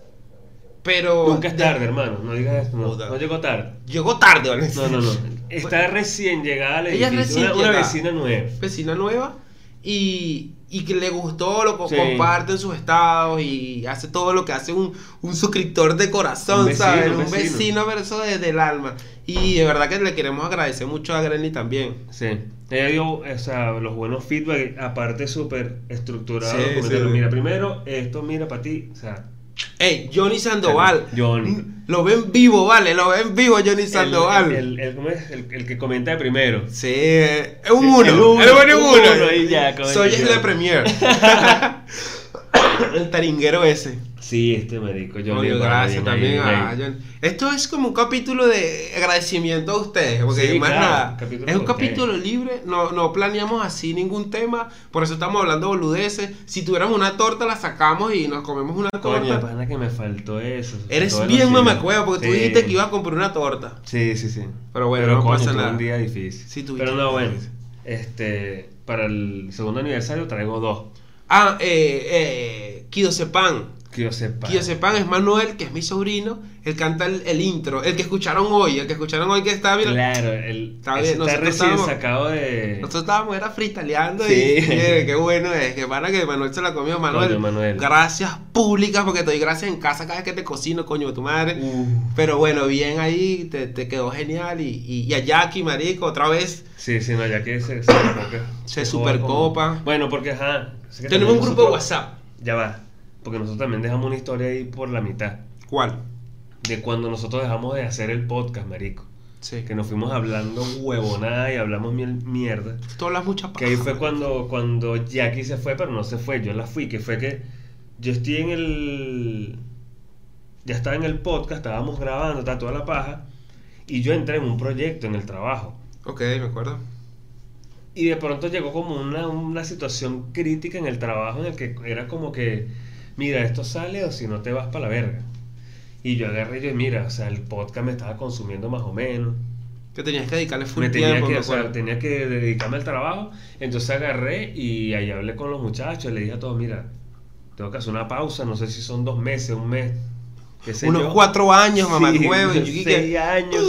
C: pero.
A: Nunca es tarde, hermano. No digas eso. No, llegó tarde.
C: Llegó tarde, ¿vale?
A: No, no, no. *laughs* Está recién llegada
C: Ella es recién
A: una, una vecina nueva.
C: Vecina nueva y, y que le gustó, lo
A: Sí.
C: comparte en sus estados y hace todo lo que hace un, un suscriptor de corazón,
A: Un vecino,
C: ¿sabes?
A: un vecino.
C: eso desde el alma. Y de verdad que le queremos agradecer mucho a Grenly también.
A: Sí. Ella dio, o sea, los buenos feedback, aparte súper estructurado.
C: Sí.
A: Mira, primero, esto, mira para ti. O sea,
C: Ey, Johnny Sandoval.
A: Johnny.
C: Lo ven vivo, vale, lo ven vivo Johnny Sandoval.
A: el, el, que comenta de primero.
C: Sí, es un
A: El
C: uno.
A: uno,
C: El bueno es
A: un
C: uno.
A: uno, y ya, coño,
C: Soy el de Premier. *laughs* el taringuero ese.
A: Sí, este marico, yo
C: Coño, gracias también a John. Esto es como un capítulo de agradecimiento a ustedes, porque
A: Sí,
C: más
A: claro,
C: nada,
A: capítulo
C: es un capítulo libre, no, no planeamos así ningún tema, por eso estamos hablando boludeces. Si tuviéramos una torta, la sacamos y nos comemos una
A: Coño,
C: torta.
A: pana que me faltó eso.
C: Eres bien mamacueva, porque tú dijiste que ibas a comprar una torta.
A: Sí, sí, sí.
C: Pero bueno, no
A: coño,
C: pasa nada.
A: un día difícil.
C: Sí,
A: Pero no, bueno. Este, para el segundo aniversario traigo dos.
C: Ah, eh, eh, Kido Sepan.
A: Que yo sepa.
C: Kido Sepan es Manuel, que es mi sobrino. Él canta el, el intro, el que escucharon hoy, el que escucharon hoy que está bien.
A: Claro, el,
C: Está bien,
A: está recién
C: estábamos-
A: sacado de.
C: Nosotros estábamos era freestyleando
A: Sí. *laughs*
C: y qué bueno es, que para que Manuel se la comió Manuel.
A: Coño, Manuel.
C: Gracias públicas porque te doy gracias en casa cada vez que te cocino, coño de tu madre.
A: Uh,
C: Pero bueno, bien ahí, te, te quedó genial y, y, y a Jackie, marico, otra vez.
A: sí, sí, no, que se, se, supercopa.
C: Se supercopa.
A: Bueno, porque ajá.
C: Tenemos un grupo de WhatsApp.
A: Ya va. Porque nosotros también dejamos una historia ahí por la mitad.
C: ¿Cuál?
A: De cuando nosotros dejamos de hacer el podcast, marico.
C: Sí.
A: Que nos fuimos hablando huevonada y hablamos mierda.
C: Tú hablas mucha
A: Que ahí
C: paja,
A: fue cuando, cuando Jackie se fue, pero no se fue, yo la fui, que fue que yo estoy en el... Ya estaba en el podcast, estábamos grabando, está toda la paja, y yo entré en un proyecto en el trabajo.
C: Ok, me acuerdo.
A: Y de pronto llegó como una, una situación crítica en el trabajo en el que era como que, mira, esto sale o si no te vas para la verga. Y yo agarré y yo, mira, o sea, el podcast me estaba consumiendo más o menos.
C: Que tenías que dedicarle full
A: me tenía
C: tiempo,
A: que, o sea, tenía que dedicarme al trabajo. Entonces agarré y ahí hablé con los muchachos. Le dije a todos, mira, tengo que hacer una pausa. No sé si son dos meses, un mes. qué sé
C: Unos
A: yo.
C: cuatro años, mamá
A: Sí,
C: huevo. y
A: seis años.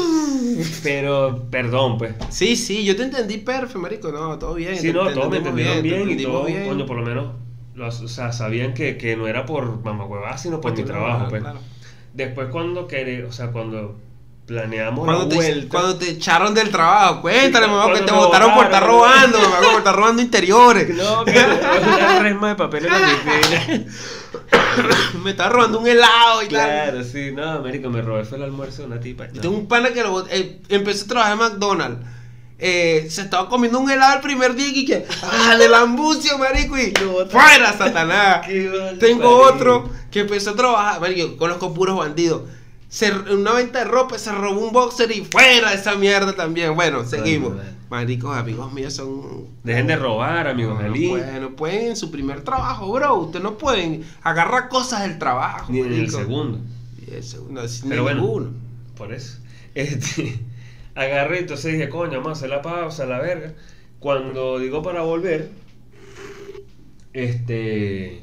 A: Pero, perdón, pues.
C: Sí, sí, yo te entendí perfecto, marico. No, todo bien.
A: Sí, no, todos me entendieron bien,
C: te
A: y todo,
C: bien.
A: coño, por lo menos, o sea, sabían que, que no era por mamacuevas, sino por
C: Pues
A: mi trabajo,
C: claro,
A: pues.
C: claro.
A: Después cuando queré, o sea, cuando planeamos
C: Cuando
A: la
C: te,
A: vuelta,
C: cuando te echaron del trabajo, cuéntale,
A: Sí,
C: mamá, que te
A: me
C: botaron por estar robando, mamá, por estar robando interiores.
A: no, que una resma de papel en la *laughs* oficina.
C: Me estaba robando un helado y tal.
A: Claro, sí, no, Américo, me robé fue el almuerzo de una tipa. No.
C: Tengo un pana que lo, eh, empezó a trabajar en McDonald's. Eh, se estaba comiendo un helado el primer día y que, ¡ah, del ambucio, marico! Y. ¡fuera, Satanás! *laughs*
A: Mal
C: Tengo otro que empezó a trabajar, marico, conozco puros bandidos. Se, en una venta de ropa se robó un boxer y fuera de esa mierda también. Bueno, seguimos. Maricos, amigos míos son.
A: Dejen de robar, amigos,
C: No. Bueno, pueden en su primer trabajo, bro. Ustedes no pueden agarrar cosas del trabajo.
A: Ni en el segundo.
C: Y el segundo, ni
A: Pero bueno.
C: ninguno.
A: Por eso. Este, agarré, entonces dije, coño, a hacer la pausa, la verga. Cuando digo para volver, este.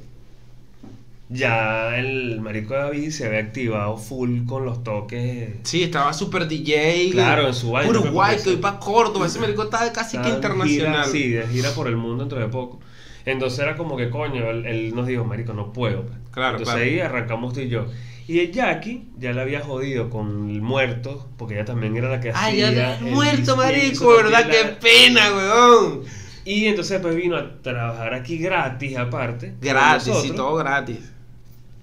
A: Ya el marico de David se había activado full con los toques.
C: Sí, estaba super DJ.
A: Claro, en su vaina,
C: Puro
A: pues,
C: que voy para Córdoba. Ese marico está casi que internacional.
A: Gira, sí, de gira por el mundo dentro de poco. Entonces era como que, coño, él, él nos dijo, marico, no puedo. pues.
C: Claro,
A: Entonces
C: claro.
A: ahí arrancamos tú y yo. Y el Jackie ya le había jodido con el muerto, porque ella también era la que
C: Ay,
A: hacía.
C: ya
A: el
C: muerto, marico, ¿verdad?
A: la-
C: Qué pena, weón.
A: Y entonces pues vino a trabajar aquí gratis aparte.
C: Gratis, y todo gratis.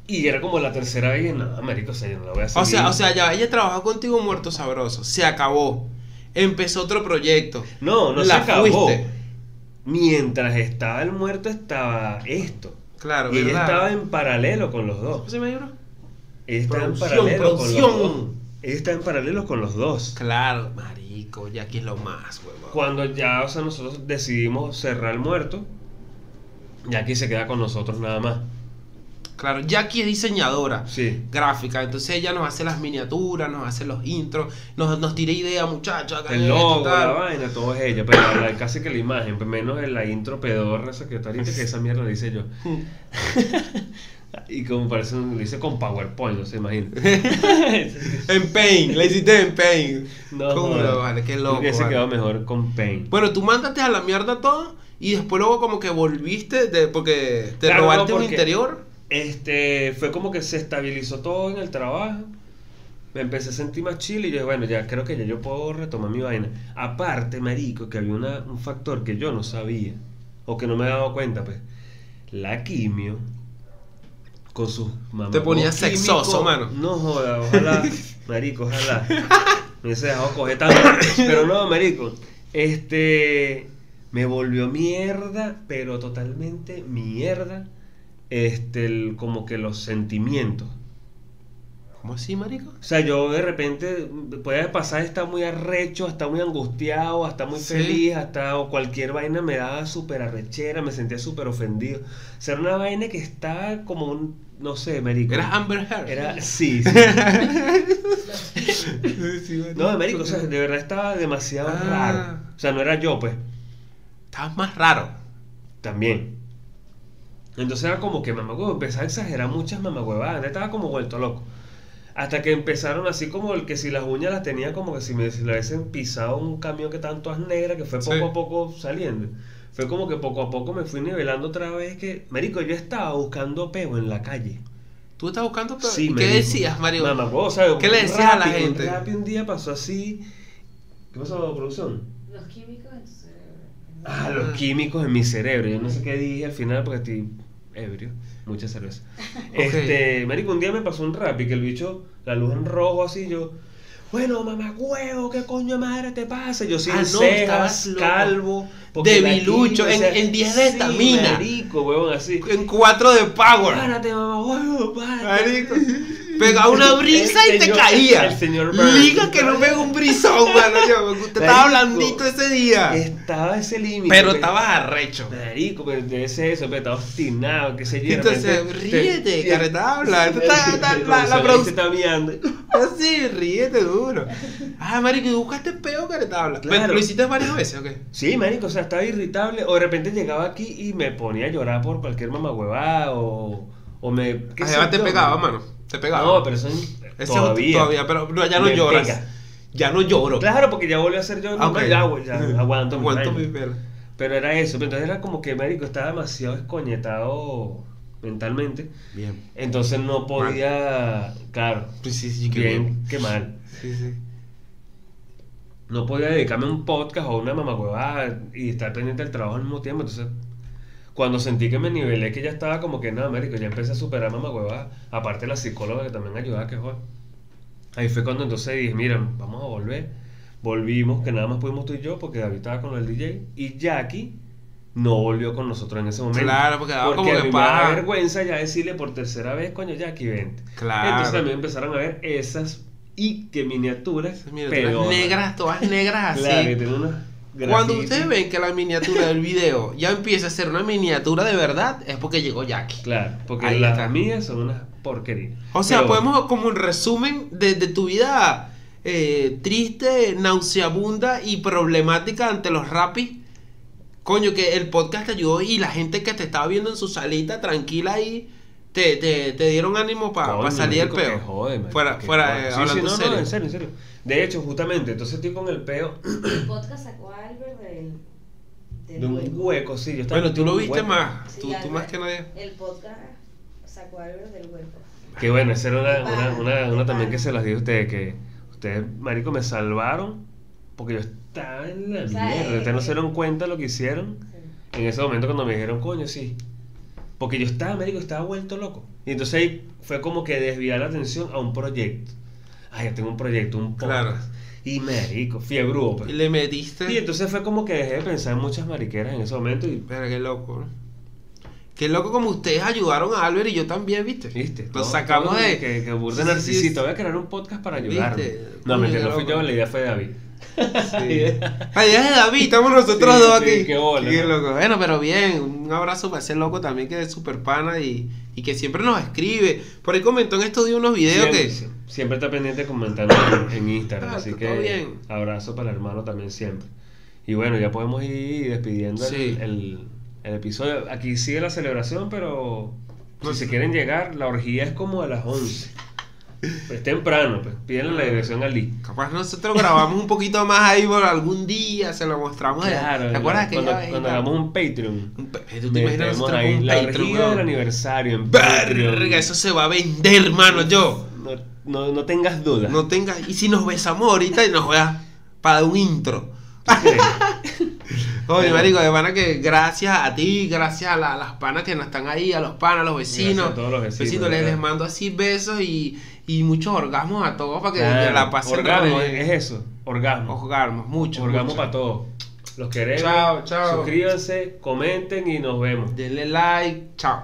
A: Y era como la tercera vez y nada, marico, o sea, yo no la voy a hacer.
C: O sea, o sea, ya ella trabajó contigo muerto sabroso. Se acabó. Empezó otro proyecto.
A: No, no
C: la
A: se acabó.
C: fuiste.
A: Mientras estaba el muerto estaba esto.
C: Claro,
A: y ella estaba en paralelo con los dos.
C: ¿Cómo se me?
A: Ella está en
C: Producción,
A: paralelo con los dos. Ella está en paralelo con los dos.
C: Claro, marico, ya aquí es lo más, weón.
A: Cuando ya, o sea, nosotros decidimos cerrar el muerto, ya aquí se queda con nosotros nada más.
C: Claro, Jackie es diseñadora.
A: Sí.
C: Gráfica, entonces ella nos hace las miniaturas, nos hace los intros, nos, nos tira ideas, muchachos.
A: El
C: esto,
A: logo,
C: tal.
A: la vaina, todo es ella, pero la- casi que la imagen, pues, menos en la intro pedorra esa que está ahorita, que esa mierda la hice yo. *laughs* Y como parece, lo hice con PowerPoint, no se imagina. *laughs*
C: En Paint, la hiciste en Paint.
A: No,
C: ¿Cómo lo vale? Qué loco.
A: Hubiese
C: vale.
A: quedado mejor con Paint.
C: Bueno, tú mandaste a la mierda todo y después luego como que volviste de, porque te
A: Claro,
C: robaste
A: no,
C: un interior.
A: Este, fue como que se estabilizó todo en el trabajo. Me empecé a sentir más chill y yo, bueno, ya creo que ya yo puedo retomar mi vaina. Aparte, marico, que había una- un factor que yo no sabía, o que no me he dado cuenta, pues. La quimio, con sus mamás.
C: Te ponías sexoso, mano.
A: No joda, ojalá, *laughs* marico, ojalá. Me hubiese dejado coger tanto. Pero no, marico. Este, me volvió mierda, pero totalmente mierda este, el- como que los sentimientos.
C: ¿Cómo así, marico?
A: O sea, yo de repente puede pasar estar muy arrecho, hasta muy angustiado, hasta muy
C: Sí.
A: feliz, hasta o cualquier vaina me daba súper arrechera, me sentía súper ofendido. O sea, era una vaina que estaba como un, no sé, marico.
C: Era Amber Heard.
A: Era, sí, sí. *laughs* No, marico, o sea, de verdad estaba demasiado
C: Ah.
A: raro. O sea, no era yo, pues,
C: Estabas más raro.
A: también. Entonces era como que mamagüevo, empezaba a exagerar muchas mamagüevadas, estaba como vuelto loco. Hasta que empezaron así como el que si las uñas las tenía como que si me si le hubiesen pisado un camión que estaban todas negras, que fue poco
C: Sí.
A: a poco saliendo. Fue como que poco a poco me fui nivelando otra vez que, marico, yo estaba buscando peo en la calle.
C: ¿Tú estás buscando peor?
A: Sí,
C: ¿Y
A: me
C: ¿Qué
A: dijo.
C: decías, Mario?
A: Mamagüevo, o sea,
C: ¿Qué le decías a la
A: rapi- un
C: gente?
A: rapi un día pasó así. ¿Qué pasó, producción?
D: Los químicos en tu cerebro.
A: Ah, los químicos en mi cerebro. Yo no sé qué dije al final porque estoy ebrio. Mucha cerveza. *laughs* Este, marico, un día me pasó un rap y que el bicho, la luz en rojo así, yo... Bueno, mamá huevo, ¿qué coño de madre te pasa? Yo sin
C: Ah, no,
A: cejas, calvo.
C: Debilucho, en- en 10 de
A: sí,
C: estamina.
A: marico, huevón, así.
C: En 4 de Power.
A: Párate, mamá huevo, párate.
C: Marico. *laughs* Pegaba una brisa
A: El
C: y te caía.
A: el señor Burns.
C: Liga que no pega un brisón, *laughs* mano. Te estaba blandito ese día.
A: Estaba ese límite.
C: Pero
A: pe-
C: estabas arrecho.
A: Marico, pero debe ser eso, pero estaba obstinado, qué sé yo.
C: Entonces, ríete,
A: el
C: la- la
A: profesor ahí
C: produ-
A: se está viendo.
C: Así, *laughs* ríete duro. Ah, marico, ¿y buscaste peo caretabla?
A: Claro.
C: ¿Lo hiciste varias veces o qué?
A: Sí, marico, o sea, estaba irritable. O de repente llegaba aquí y me ponía a llorar por cualquier mamahuevada o, o me... qué
C: Además te pegaba, mano. Te pegaba.
A: No, pero eso
C: Ese
A: todavía.
C: todavía, pero no, ya no
A: Me
C: lloras.
A: pega.
C: Ya no lloro.
A: Claro, porque ya volvió a ser yo.
C: Ah,
A: No,
C: ok.
A: ya, ya *laughs* aguanto, mi
C: Aguanto mi pelo.
A: Pero era eso, pero entonces era como que, marico, estaba demasiado escoñetado mentalmente.
C: Bien.
A: Entonces no podía, claro,
C: Pues sí, sí, qué
A: bien,
C: bien.
A: qué mal.
C: Sí, sí.
A: No podía dedicarme a un podcast o a una mamacuevada y estar pendiente del trabajo al mismo tiempo. Entonces, cuando sentí que me nivelé, que ya estaba como que, no, Américo, ya empecé a superar mamacuevada. Aparte la psicóloga que también ayudaba, que joder. Ahí fue cuando entonces dije, mira, vamos a volver. Volvimos, que nada más pudimos tú y yo, porque David estaba con el DJ. Y Jackie no volvió con nosotros en ese momento.
C: Claro, porque daba como
A: a
C: que
A: me
C: paja.
A: vergüenza ya decirle por tercera vez, coño, Jackie, vente.
C: Claro.
A: Entonces también empezaron a ver esas y que miniaturas.
C: Miniaturas negras, todas negras así.
A: Claro, que tiene unas
C: Cuando ustedes ven que la miniatura del video ya empieza a ser una miniatura de verdad, es porque llegó Jackie.
A: Claro, porque
C: Ahí
A: las
C: está.
A: mías son unas porquerías.
C: O sea,
A: Pero-
C: podemos como un resumen de, de tu vida eh, triste, nauseabunda y problemática ante los rapis. Coño, que el podcast te ayudó y la gente que te estaba viendo en su salita tranquila ahí te, te, te dieron ánimo para
A: Coño,
C: salir del peo. fuera, fuera, eh,
A: Sí,
C: hablando
A: sí, no,
C: serio.
A: no, en serio, en serio. De hecho, justamente, entonces estoy con el peo
D: El podcast sacó a Albert del, del
A: de un
D: hueco.
A: hueco, sí. Yo estaba
C: Bueno, tú lo viste
A: hueco.
C: más.
D: Sí,
C: tú, más que nadie.
D: El podcast sacó a Albert del hueco.
A: Que bueno, esa era una, una, una, una también que se las dije a ustedes, que ustedes, marico, me salvaron porque yo estaba en la
D: O sea,
A: mierda.
D: eh,
A: Ustedes no se
D: eh.
A: dieron cuenta de lo que hicieron
D: Sí.
A: en ese momento cuando me dijeron, coño, sí. Porque yo estaba, marico, estaba vuelto loco. Y entonces ahí fue como que desviar la atención a un proyecto. Ay, yo tengo un proyecto, un podcast.
C: Claro.
A: Y marico, fiebrúo, pues.
C: Y le metiste.
A: Y entonces fue como que dejé de pensar en muchas mariqueras en ese momento y
C: Pero qué loco, ¿no? Qué loco como ustedes ayudaron a Albert y yo también, ¿viste?
A: ¿Viste?
C: Lo sacamos de...
A: Que, que burda
C: Sí,
A: narcisito.
C: sí.
A: Voy a crear un podcast para.
C: ¿Viste?
A: No, mentira, no fui yo, la idea fue de David.
C: Sí. Idea es de David, estamos nosotros
A: Sí,
C: dos
A: sí,
C: aquí.
A: qué bola,
C: Qué
A: ¿no?
C: loco. Bueno, pero bien, un abrazo para ese loco también que es súper pana y, y que siempre nos escribe. Por ahí comentó en estos días unos videos
A: siempre,
C: que...
A: sie- siempre está pendiente comentando en, en Instagram.
C: Ah,
A: así que
C: bien.
A: abrazo para el hermano también siempre. Y bueno, ya podemos ir despidiendo el- el, el episodio. Aquí sigue la celebración, pero si se quieren llegar, la orgía es como a las 11. Es temprano, pues. Pídenle la dirección al link.
C: Capaz nosotros grabamos un poquito más ahí por algún día, se lo mostramos.
A: Claro,
C: ¿Te acuerdas que
A: cuando, cuando hagamos un Patreon.
C: Un ¿Tú te imaginas
A: metemos
C: nosotros
A: ahí
C: con un
A: la
C: Patreon,
A: del aniversario en.
C: Verga, eso se va a vender, hermano, yo.
A: No, no, no tengas dudas.
C: No tengas... Y si nos besamos ahorita y nos veas para un intro. *laughs* Oye, marico, de pana que gracias a ti, gracias a, la- a las panas que no están ahí, a los panas, a los vecinos.
A: Gracias a todos los vecinos,
C: les,
A: ¿verdad?
C: les mando así besos y, y muchos orgasmos a todos para que,
A: claro,
C: la pasen.
A: Orgasmo, es eso. Orgasmo.
C: Orgasmos, muchos.
A: Orgasmo para todos. Los queremos.
C: Chao, chao.
A: Suscríbanse, comenten y nos vemos.
C: Denle like. Chao.